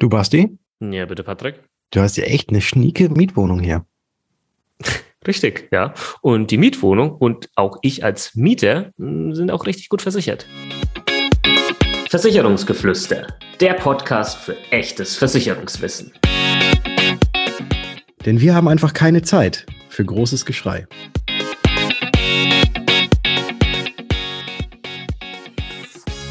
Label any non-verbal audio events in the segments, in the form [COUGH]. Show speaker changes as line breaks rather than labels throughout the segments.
Du, Basti?
Ja, bitte, Patrick.
Du hast ja echt eine schnieke Mietwohnung hier. [LAUGHS]
Richtig, ja. Und die Mietwohnung und auch ich als Mieter hm, sind auch richtig gut versichert. Versicherungsgeflüster, der Podcast für echtes Versicherungswissen.
Denn wir haben einfach keine Zeit für großes Geschrei.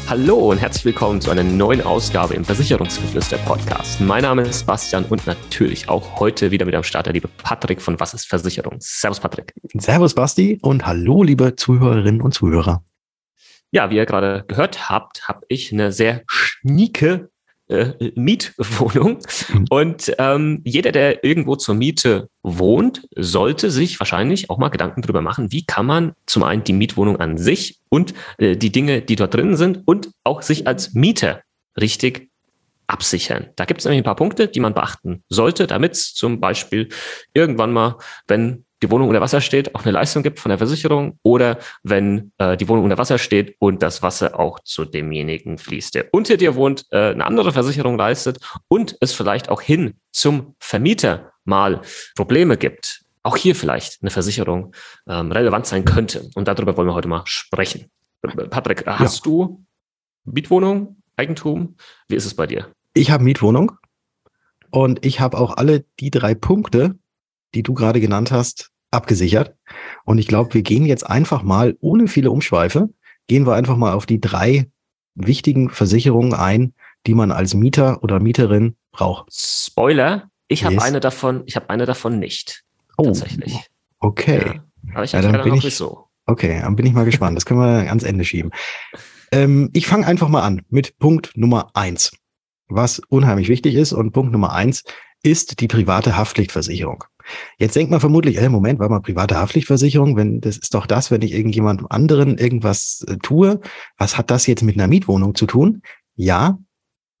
Hallo und herzlich willkommen zu einer neuen Ausgabe im Versicherungsgeflüster Podcast. Mein Name ist Bastian und natürlich auch heute wieder mit am Start der liebe Patrick von Was ist Versicherung? Servus Patrick.
Servus Basti und hallo liebe Zuhörerinnen und Zuhörer.
Ja, wie ihr gerade gehört habt, habe ich eine sehr schnieke äh, Mietwohnung. Mhm. Und ähm, jeder, der irgendwo zur Miete wohnt, sollte sich wahrscheinlich auch mal Gedanken darüber machen, wie kann man zum einen die Mietwohnung an sich und äh, die Dinge, die dort drin sind und auch sich als Mieter richtig absichern. Da gibt es nämlich ein paar Punkte, die man beachten sollte, damit es zum Beispiel irgendwann mal, wenn die Wohnung unter Wasser steht, auch eine Leistung gibt von der Versicherung oder wenn äh, die Wohnung unter Wasser steht und das Wasser auch zu demjenigen fließt, der unter dir wohnt, äh, eine andere Versicherung leistet und es vielleicht auch hin zum Vermieter mal Probleme gibt. Auch hier vielleicht eine Versicherung ähm, relevant sein könnte. Und darüber wollen wir heute mal sprechen. Patrick, hast ja. du Mietwohnung, Eigentum? Wie ist es bei dir?
Ich habe Mietwohnung und ich habe auch alle die drei Punkte, die du gerade genannt hast, abgesichert. Und ich glaube, wir gehen jetzt einfach mal, ohne viele Umschweife, gehen wir einfach mal auf die drei wichtigen Versicherungen ein, die man als Mieter oder Mieterin braucht.
Spoiler, ich habe yes. eine davon, ich habe eine davon nicht. Oh, tatsächlich.
Okay.
Ja, aber ich ja, dann bin ich, so.
Okay, dann bin ich mal gespannt. Das können wir ans Ende schieben. Ähm, ich fange einfach mal an mit Punkt Nummer eins, was unheimlich wichtig ist. Und Punkt Nummer eins ist die private Haftpflichtversicherung. Jetzt denkt man vermutlich, äh, Moment, war mal private Haftpflichtversicherung, wenn das ist doch das, wenn ich irgendjemandem anderen irgendwas äh, tue, was hat das jetzt mit einer Mietwohnung zu tun? Ja,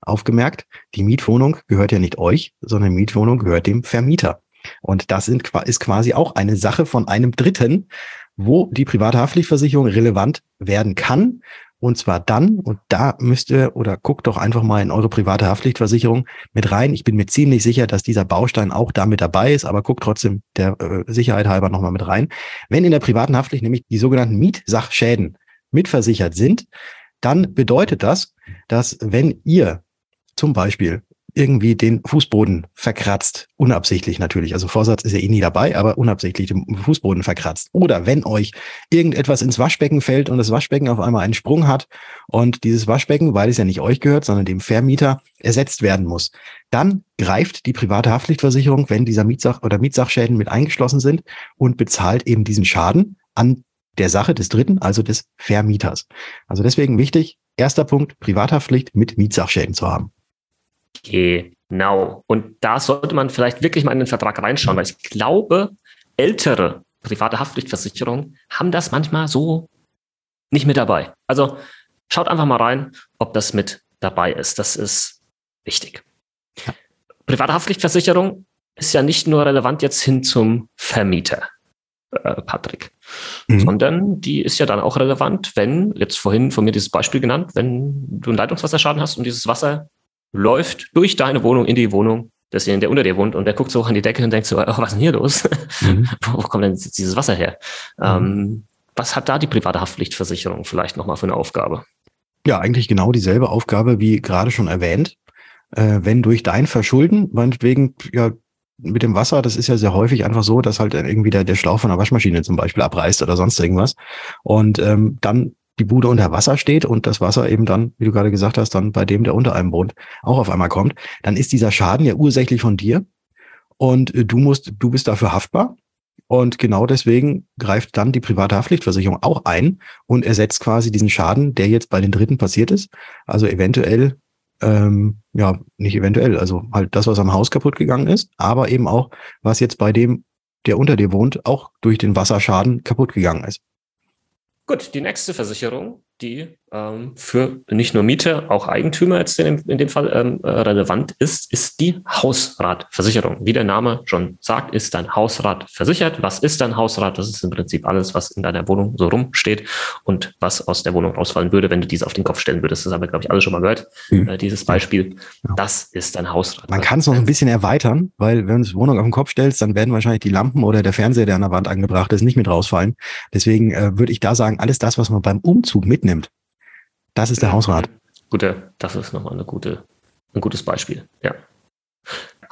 aufgemerkt, die Mietwohnung gehört ja nicht euch, sondern die Mietwohnung gehört dem Vermieter. Und das sind, ist quasi auch eine Sache von einem Dritten, wo die private Haftpflichtversicherung relevant werden kann und zwar dann, und da müsst ihr oder guckt doch einfach mal in eure private Haftpflichtversicherung mit rein. Ich bin mir ziemlich sicher, dass dieser Baustein auch damit dabei ist, aber guckt trotzdem der äh, Sicherheit halber nochmal mit rein. Wenn in der privaten Haftpflicht nämlich die sogenannten Mietsachschäden mitversichert sind, dann bedeutet das, dass wenn ihr zum Beispiel irgendwie den Fußboden verkratzt. Unabsichtlich natürlich. Also Vorsatz ist ja eh nie dabei, aber unabsichtlich den Fußboden verkratzt. Oder wenn euch irgendetwas ins Waschbecken fällt und das Waschbecken auf einmal einen Sprung hat und dieses Waschbecken, weil es ja nicht euch gehört, sondern dem Vermieter ersetzt werden muss, dann greift die private Haftpflichtversicherung, wenn dieser Mietsach oder Mietsachschäden mit eingeschlossen sind und bezahlt eben diesen Schaden an der Sache des Dritten, also des Vermieters. Also deswegen wichtig, erster Punkt, Privathaftpflicht mit Mietsachschäden zu haben.
Genau. Und da sollte man vielleicht wirklich mal in den Vertrag reinschauen, weil ich glaube, ältere private Haftpflichtversicherungen haben das manchmal so nicht mit dabei. Also schaut einfach mal rein, ob das mit dabei ist. Das ist wichtig. Ja. Private Haftpflichtversicherung ist ja nicht nur relevant jetzt hin zum Vermieter, äh, Patrick, mhm. sondern die ist ja dann auch relevant, wenn, jetzt vorhin von mir dieses Beispiel genannt, wenn du einen Leitungswasserschaden hast und dieses Wasser läuft durch deine Wohnung in die Wohnung desjenigen, der unter dir wohnt und der guckt so hoch an die Decke und denkt so, oh, was ist denn hier los? Mhm. [LAUGHS] wo, kommt denn dieses Wasser her? Mhm. Ähm, was hat da die private Haftpflichtversicherung vielleicht nochmal für eine Aufgabe?
Ja, eigentlich genau dieselbe Aufgabe wie gerade schon erwähnt. Äh, wenn durch dein Verschulden, meinetwegen, ja, mit dem Wasser, das ist ja sehr häufig einfach so, dass halt irgendwie der, der Schlauch von der Waschmaschine zum Beispiel abreißt oder sonst irgendwas. Und ähm, dann die Bude unter Wasser steht und das Wasser eben dann, wie du gerade gesagt hast, dann bei dem, der unter einem wohnt, auch auf einmal kommt, dann ist dieser Schaden ja ursächlich von dir und äh, du musst, du bist dafür haftbar. Und genau deswegen greift dann die private Haftpflichtversicherung auch ein und ersetzt quasi diesen Schaden, der jetzt bei den Dritten passiert ist. Also eventuell, ähm, ja, nicht eventuell, also halt das, was am Haus kaputt gegangen ist, aber eben auch, was jetzt bei dem, der unter dir wohnt, auch durch den Wasserschaden kaputt gegangen ist.
Gut, die nächste Versicherung, die ähm, für nicht nur Mieter, auch Eigentümer jetzt in dem, in dem Fall ähm, relevant ist, ist die Hausratversicherung. Wie der Name schon sagt, ist dein Hausrat versichert. Was ist dein Hausrat? Das ist im Prinzip alles, was in deiner Wohnung so rumsteht und was aus der Wohnung rausfallen würde, wenn du diese auf den Kopf stellen würdest. Das haben wir, glaube ich, alle schon mal gehört, mhm. äh, dieses Beispiel. Ja. Das ist dein Hausrat.
Man kann es noch ein bisschen erweitern, weil wenn du die Wohnung auf den Kopf stellst, dann werden wahrscheinlich die Lampen oder der Fernseher, der an der Wand angebracht ist, nicht mit rausfallen. Deswegen äh, würde ich da sagen, alles das, was man beim Umzug mitnimmt, das ist der Hausrat.
Gute, das ist nochmal eine gute, ein gutes Beispiel. Ja.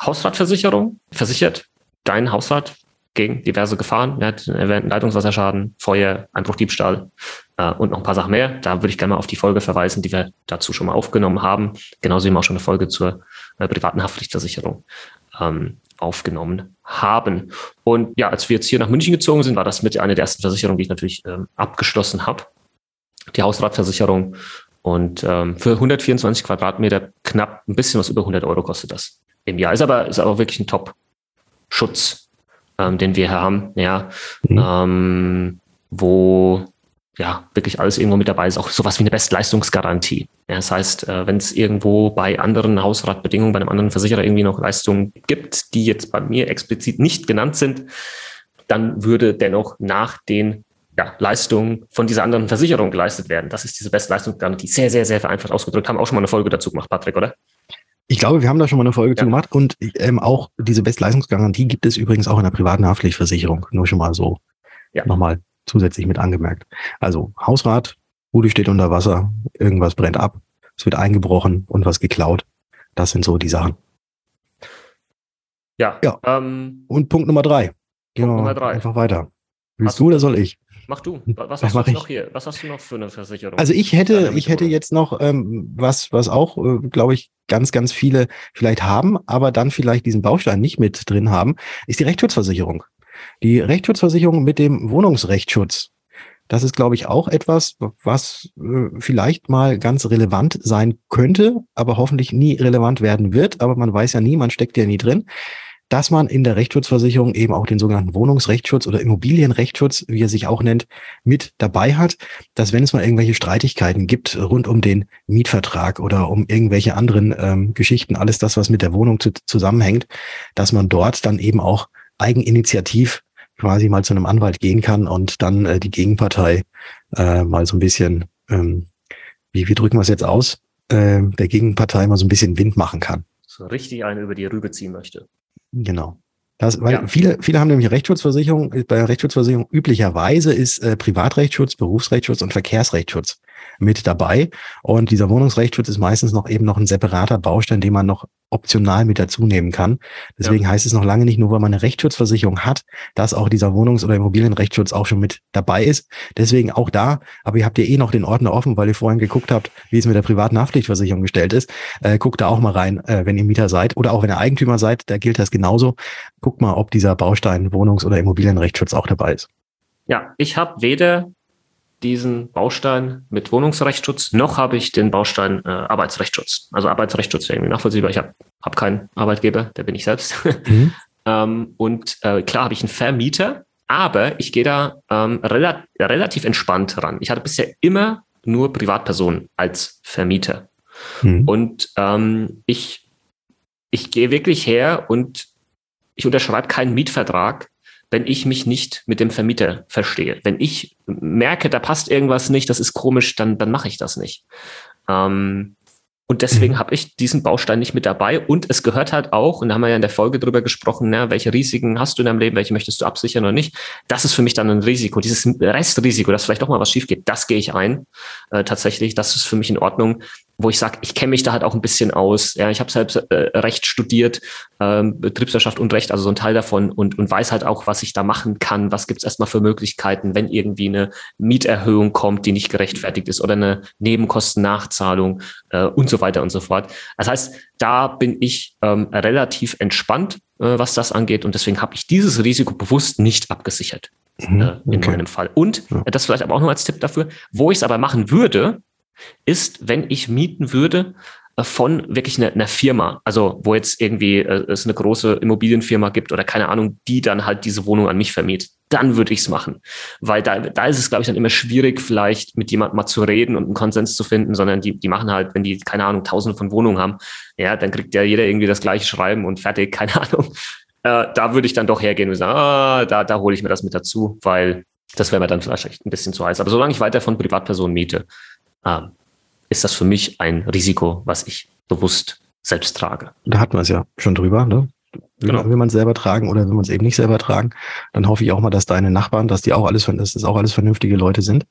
Hausratversicherung versichert deinen Hausrat gegen diverse Gefahren. Er hat erwähnten Leitungswasserschaden, Feuer, Einbruch, Diebstahl äh, und noch ein paar Sachen mehr. Da würde ich gerne mal auf die Folge verweisen, die wir dazu schon mal aufgenommen haben. Genauso wie wir auch schon eine Folge zur äh, privaten Haftpflichtversicherung ähm, aufgenommen haben. Und ja, als wir jetzt hier nach München gezogen sind, war das mit einer der ersten Versicherungen, die ich natürlich ähm, abgeschlossen habe die Hausratversicherung. Und ähm, für 124 Quadratmeter knapp ein bisschen was über 100 Euro kostet das im Jahr. Ist aber, ist aber wirklich ein Top-Schutz, ähm, den wir hier haben, ja, mhm. ähm, wo ja wirklich alles irgendwo mit dabei ist, auch sowas wie eine Bestleistungsgarantie. Ja, das heißt, äh, wenn es irgendwo bei anderen Hausratbedingungen, bei einem anderen Versicherer irgendwie noch Leistungen gibt, die jetzt bei mir explizit nicht genannt sind, dann würde dennoch nach den ja, Leistungen von dieser anderen Versicherung geleistet werden. Das ist diese Bestleistungsgarantie. Sehr, sehr, sehr vereinfacht ausgedrückt. Haben auch schon mal eine Folge dazu gemacht, Patrick, oder?
Ich glaube, wir haben da schon mal eine Folge ja. zu gemacht und ähm, auch diese Bestleistungsgarantie gibt es übrigens auch in der privaten Haftpflichtversicherung. Nur schon mal so ja. nochmal zusätzlich mit angemerkt. Also Hausrat, Bude steht unter Wasser, irgendwas brennt ab, es wird eingebrochen und was geklaut. Das sind so die Sachen. Ja. ja. Ähm, und Punkt Nummer drei. Gehen Punkt wir Nummer drei. einfach weiter. Willst du oder soll ich?
Mach du. Was hast du noch hier? Was hast du noch für eine Versicherung?
Also ich hätte, ich hätte jetzt noch ähm, was, was auch, äh, glaube ich, ganz, ganz viele vielleicht haben, aber dann vielleicht diesen Baustein nicht mit drin haben, ist die Rechtsschutzversicherung. Die Rechtsschutzversicherung mit dem Wohnungsrechtsschutz. Das ist, glaube ich, auch etwas, was äh, vielleicht mal ganz relevant sein könnte, aber hoffentlich nie relevant werden wird. Aber man weiß ja nie, man steckt ja nie drin dass man in der Rechtsschutzversicherung eben auch den sogenannten Wohnungsrechtsschutz oder Immobilienrechtsschutz, wie er sich auch nennt, mit dabei hat, dass wenn es mal irgendwelche Streitigkeiten gibt rund um den Mietvertrag oder um irgendwelche anderen ähm, Geschichten, alles das, was mit der Wohnung zu, zusammenhängt, dass man dort dann eben auch eigeninitiativ quasi mal zu einem Anwalt gehen kann und dann äh, die Gegenpartei äh, mal so ein bisschen, ähm, wie, wie drücken wir es jetzt aus, äh, der Gegenpartei mal so ein bisschen Wind machen kann.
So richtig eine über die Rübe ziehen möchte.
Genau. Das, weil ja. viele, viele haben nämlich Rechtsschutzversicherung. Bei Rechtsschutzversicherung üblicherweise ist äh, Privatrechtsschutz, Berufsrechtsschutz und Verkehrsrechtsschutz mit dabei. Und dieser Wohnungsrechtsschutz ist meistens noch eben noch ein separater Baustein, den man noch optional mit dazu nehmen kann. Deswegen ja. heißt es noch lange nicht nur, weil man eine Rechtsschutzversicherung hat, dass auch dieser Wohnungs- oder Immobilienrechtsschutz auch schon mit dabei ist. Deswegen auch da, aber ihr habt ja eh noch den Ordner offen, weil ihr vorhin geguckt habt, wie es mit der privaten Haftpflichtversicherung gestellt ist. Äh, guckt da auch mal rein, äh, wenn ihr Mieter seid oder auch wenn ihr Eigentümer seid, da gilt das genauso. Guckt mal, ob dieser Baustein Wohnungs- oder Immobilienrechtsschutz auch dabei ist.
Ja, ich habe weder diesen Baustein mit Wohnungsrechtsschutz, noch habe ich den Baustein äh, Arbeitsrechtsschutz. Also Arbeitsrechtsschutz wäre irgendwie nachvollziehbar. Ich habe hab keinen Arbeitgeber, der bin ich selbst. [LAUGHS] Mhm. ähm, und äh, klar habe ich einen Vermieter, aber ich gehe da ähm, rela relativ entspannt ran. Ich hatte bisher immer nur Privatpersonen als Vermieter. Mhm. Und ähm, ich, ich gehe wirklich her und ich unterschreibe keinen Mietvertrag, wenn ich mich nicht mit dem Vermieter verstehe. Wenn ich merke, da passt irgendwas nicht, das ist komisch, dann, dann mache ich das nicht. Ähm, und deswegen mhm. habe ich diesen Baustein nicht mit dabei. Und es gehört halt auch, und da haben wir ja in der Folge drüber gesprochen, na, welche Risiken hast du in deinem Leben, welche möchtest du absichern oder nicht. Das ist für mich dann ein Risiko. Dieses Restrisiko, dass vielleicht doch mal was schief geht, das gehe ich ein. Äh, tatsächlich, das ist für mich in Ordnung wo ich sage, ich kenne mich da halt auch ein bisschen aus. Ja, ich habe selbst äh, Recht studiert, ähm, Betriebswirtschaft und Recht, also so ein Teil davon und, und weiß halt auch, was ich da machen kann. Was gibt's erstmal für Möglichkeiten, wenn irgendwie eine Mieterhöhung kommt, die nicht gerechtfertigt ist oder eine Nebenkostennachzahlung äh, und so weiter und so fort. Das heißt, da bin ich ähm, relativ entspannt, äh, was das angeht und deswegen habe ich dieses Risiko bewusst nicht abgesichert. Mhm, äh, in okay. meinem Fall. Und ja. das vielleicht aber auch noch als Tipp dafür, wo ich es aber machen würde, ist, wenn ich mieten würde, von wirklich einer, einer Firma, also wo jetzt irgendwie äh, es eine große Immobilienfirma gibt oder keine Ahnung, die dann halt diese Wohnung an mich vermietet, dann würde ich es machen. Weil da, da ist es, glaube ich, dann immer schwierig, vielleicht mit jemandem mal zu reden und einen Konsens zu finden, sondern die, die machen halt, wenn die, keine Ahnung, tausende von Wohnungen haben, ja, dann kriegt ja jeder irgendwie das gleiche Schreiben und fertig, [LAUGHS] keine Ahnung. Äh, da würde ich dann doch hergehen und sagen, ah, da, da hole ich mir das mit dazu, weil das wäre mir dann vielleicht ein bisschen zu heiß. Aber solange ich weiter von Privatpersonen miete, äh, ist das für mich ein Risiko, was ich bewusst selbst trage.
Da hatten wir es ja schon drüber, ne? Will, genau. will man es selber tragen oder will man es eben nicht selber tragen, dann hoffe ich auch mal, dass deine Nachbarn, dass die auch alles, dass das auch alles vernünftige Leute sind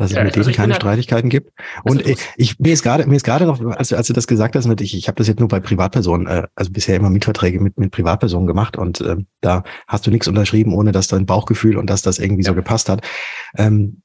dass es ja, mit also denen keine halt, Streitigkeiten gibt. Und ich, ich, mir ist gerade mir ist gerade noch, als, als du das gesagt hast, mit ich, ich habe das jetzt nur bei Privatpersonen, äh, also bisher immer Mietverträge mit mit Privatpersonen gemacht und äh, da hast du nichts unterschrieben, ohne dass dein Bauchgefühl und dass das irgendwie ja. so gepasst hat. Ähm,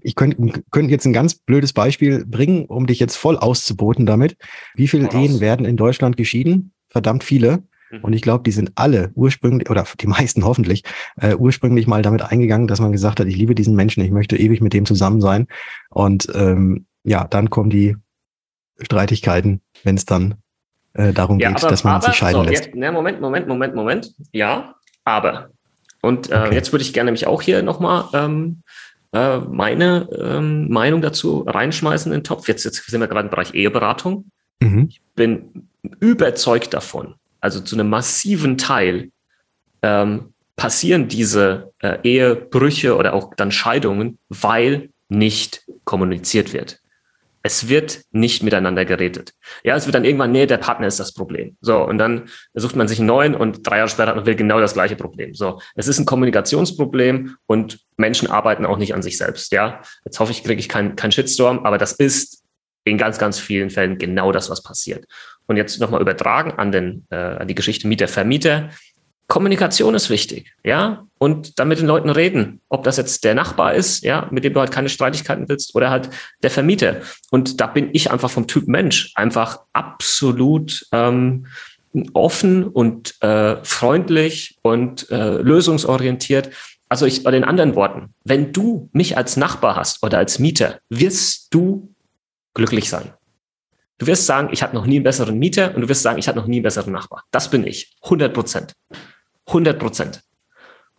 ich könnte könnt jetzt ein ganz blödes Beispiel bringen, um dich jetzt voll auszuboten damit. Wie viele Ehen werden in Deutschland geschieden? Verdammt viele. Mhm. Und ich glaube, die sind alle ursprünglich, oder die meisten hoffentlich, äh, ursprünglich mal damit eingegangen, dass man gesagt hat, ich liebe diesen Menschen, ich möchte ewig mit dem zusammen sein. Und ähm, ja, dann kommen die Streitigkeiten, wenn es dann äh, darum ja, geht, aber, dass man aber, sich scheiden so, lässt.
Jetzt, na, Moment, Moment, Moment, Moment. Ja, aber. Und äh, okay. jetzt würde ich gerne mich auch hier nochmal ähm, äh, meine ähm, Meinung dazu reinschmeißen in den Topf. Jetzt, jetzt sind wir gerade im Bereich Eheberatung. Mhm. Ich bin überzeugt davon, also zu einem massiven Teil, ähm, passieren diese äh, Ehebrüche oder auch dann Scheidungen, weil nicht kommuniziert wird. Es wird nicht miteinander geredet. Ja, es wird dann irgendwann, nee, der Partner ist das Problem. So, und dann sucht man sich einen neuen und drei Jahre später hat man wieder genau das gleiche Problem. So, es ist ein Kommunikationsproblem und Menschen arbeiten auch nicht an sich selbst. Ja, jetzt hoffe ich, kriege ich keinen kein Shitstorm, aber das ist in ganz, ganz vielen Fällen genau das, was passiert. Und jetzt nochmal übertragen an, den, äh, an die Geschichte Mieter-Vermieter. Kommunikation ist wichtig, ja, und dann mit den Leuten reden, ob das jetzt der Nachbar ist, ja, mit dem du halt keine Streitigkeiten willst, oder halt der Vermieter. Und da bin ich einfach vom Typ Mensch einfach absolut ähm, offen und äh, freundlich und äh, lösungsorientiert. Also ich bei den anderen Worten, wenn du mich als Nachbar hast oder als Mieter, wirst du glücklich sein. Du wirst sagen, ich hatte noch nie einen besseren Mieter und du wirst sagen, ich hatte noch nie einen besseren Nachbar. Das bin ich. 100 Prozent. 100 Prozent.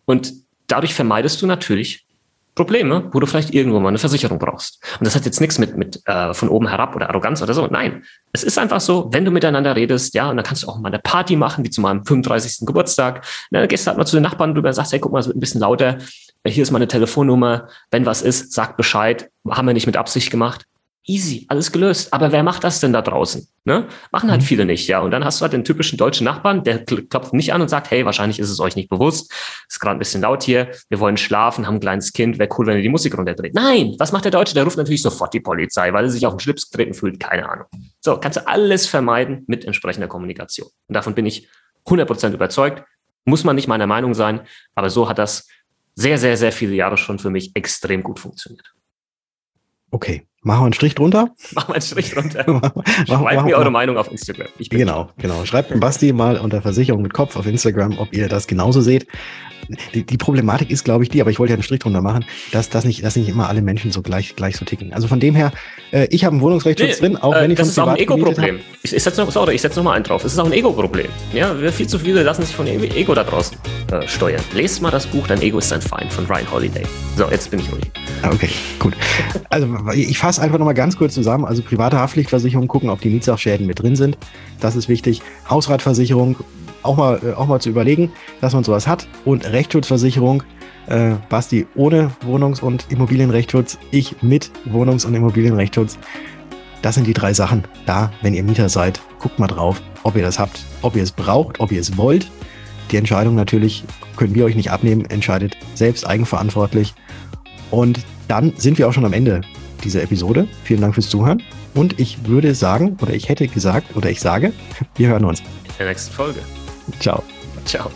Und dadurch vermeidest du natürlich Probleme, wo du vielleicht irgendwo mal eine Versicherung brauchst. Und das hat jetzt nichts mit, mit äh, von oben herab oder Arroganz oder so. Nein, es ist einfach so, wenn du miteinander redest, ja, und dann kannst du auch mal eine Party machen, wie zu meinem 35. Geburtstag. dann gehst du halt mal zu den Nachbarn drüber und sagst, hey, guck mal, es wird ein bisschen lauter. Hier ist meine Telefonnummer. Wenn was ist, sag Bescheid. Haben wir nicht mit Absicht gemacht easy, alles gelöst. Aber wer macht das denn da draußen? Ne? Machen halt mhm. viele nicht, ja. Und dann hast du halt den typischen deutschen Nachbarn, der klopft nicht an und sagt, hey, wahrscheinlich ist es euch nicht bewusst, ist gerade ein bisschen laut hier, wir wollen schlafen, haben ein kleines Kind, wäre cool, wenn ihr die Musik runterdreht. Nein, was macht der Deutsche? Der ruft natürlich sofort die Polizei, weil er sich auf den Schlips getreten fühlt, keine Ahnung. So, kannst du alles vermeiden mit entsprechender Kommunikation. Und davon bin ich 100% überzeugt. Muss man nicht meiner Meinung sein, aber so hat das sehr, sehr, sehr viele Jahre schon für mich extrem gut funktioniert.
Okay, machen wir einen Strich drunter. [LAUGHS]
Machen wir einen Strich drunter. [LAUGHS] Schreibt mir eure Meinung auf Instagram.
genau, genau. Schreibt dem Basti mal unter Versicherung mit Kopf auf Instagram, ob ihr das genauso seht die, die Problematik ist, glaube ich, die, aber ich wollte ja einen Strich drunter machen, dass, dass, nicht, dass nicht immer alle Menschen so gleich, gleich so ticken. Also von dem her, äh, ich habe einen Wohnungsrechtsschutz nee, drin, auch äh, wenn ich
Das ist auch ein Ego-Problem. Ich, ich setze noch, setze noch mal einen drauf. Es ist auch ein Ego-Problem. Ja, viel zu viele lassen sich von Ego da draußen äh, steuern. Lest mal das Buch, dein Ego ist dein Feind von Ryan Holiday. So, jetzt bin ich ruhig.
Ah, okay, gut. Also ich fasse einfach noch mal ganz kurz zusammen. Also private Haftpflichtversicherung gucken, ob die Mietsachschäden mit drin sind. Das ist wichtig. Hausratversicherung auch mal, äh, auch mal zu überlegen, dass man sowas hat. Und Rechtsschutzversicherung, äh, Basti ohne Wohnungs- und Immobilienrechtsschutz, ich mit Wohnungs- und Immobilienrechtsschutz. Das sind die drei Sachen. Da, wenn ihr Mieter seid, guckt mal drauf, ob ihr das habt, ob ihr es braucht, ob ihr es wollt. Die Entscheidung natürlich können wir euch nicht abnehmen, entscheidet selbst eigenverantwortlich. Und dann sind wir auch schon am Ende dieser Episode. Vielen Dank fürs Zuhören. Und ich würde sagen, oder ich hätte gesagt, oder ich sage, wir hören uns.
In der nächsten Folge.
Ciao.
Ciao.